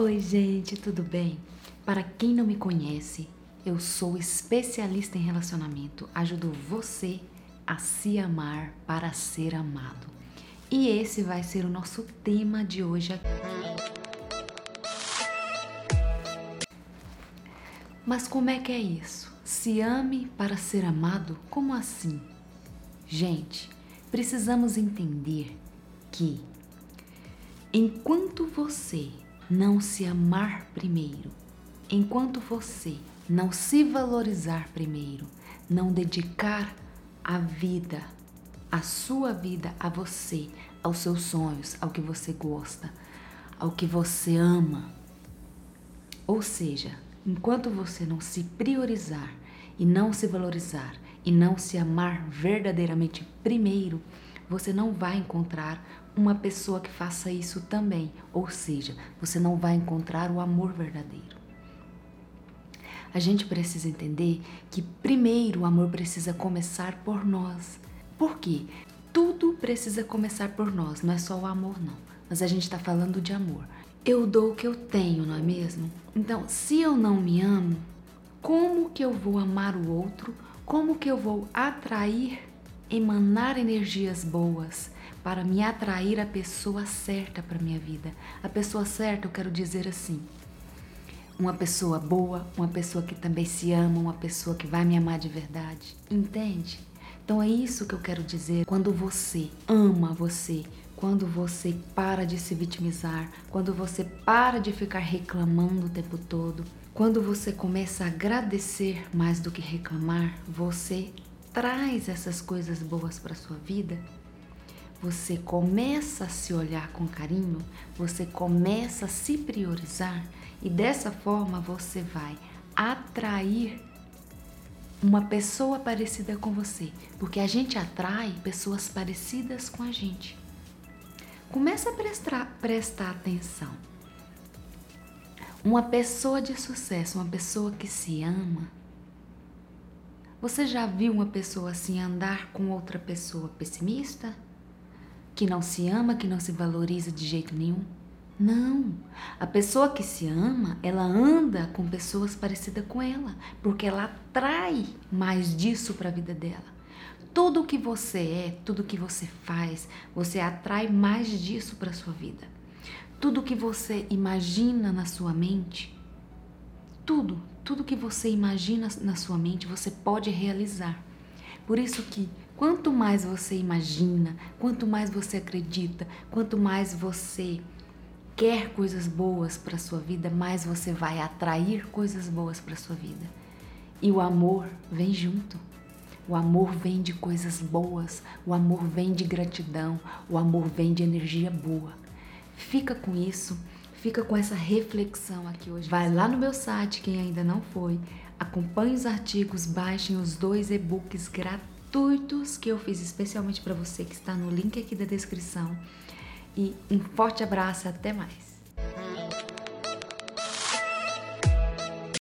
Oi, gente, tudo bem? Para quem não me conhece, eu sou especialista em relacionamento. Ajudo você a se amar para ser amado. E esse vai ser o nosso tema de hoje aqui. Mas como é que é isso? Se ame para ser amado? Como assim? Gente, precisamos entender que enquanto você não se amar primeiro, enquanto você não se valorizar primeiro, não dedicar a vida, a sua vida a você, aos seus sonhos, ao que você gosta, ao que você ama. Ou seja, enquanto você não se priorizar e não se valorizar e não se amar verdadeiramente primeiro, você não vai encontrar uma pessoa que faça isso também. Ou seja, você não vai encontrar o amor verdadeiro. A gente precisa entender que primeiro o amor precisa começar por nós. Por quê? Tudo precisa começar por nós, não é só o amor, não. Mas a gente está falando de amor. Eu dou o que eu tenho, não é mesmo? Então, se eu não me amo, como que eu vou amar o outro? Como que eu vou atrair emanar energias boas para me atrair a pessoa certa para minha vida. A pessoa certa, eu quero dizer assim, uma pessoa boa, uma pessoa que também se ama, uma pessoa que vai me amar de verdade. Entende? Então é isso que eu quero dizer. Quando você ama você, quando você para de se vitimizar, quando você para de ficar reclamando o tempo todo, quando você começa a agradecer mais do que reclamar, você traz essas coisas boas para sua vida, você começa a se olhar com carinho, você começa a se priorizar e dessa forma você vai atrair uma pessoa parecida com você, porque a gente atrai pessoas parecidas com a gente. Começa a prestar, prestar atenção. Uma pessoa de sucesso, uma pessoa que se ama, você já viu uma pessoa assim andar com outra pessoa pessimista? Que não se ama, que não se valoriza de jeito nenhum? Não. A pessoa que se ama, ela anda com pessoas parecidas com ela, porque ela atrai mais disso para a vida dela. Tudo que você é, tudo que você faz, você atrai mais disso para sua vida. Tudo que você imagina na sua mente, tudo, tudo que você imagina na sua mente, você pode realizar. Por isso que quanto mais você imagina, quanto mais você acredita, quanto mais você quer coisas boas para sua vida, mais você vai atrair coisas boas para sua vida. E o amor vem junto. O amor vem de coisas boas, o amor vem de gratidão, o amor vem de energia boa. Fica com isso Fica com essa reflexão aqui hoje. Vai lá no meu site, quem ainda não foi, acompanhe os artigos, baixem os dois e-books gratuitos que eu fiz especialmente para você, que está no link aqui da descrição. E um forte abraço e até mais.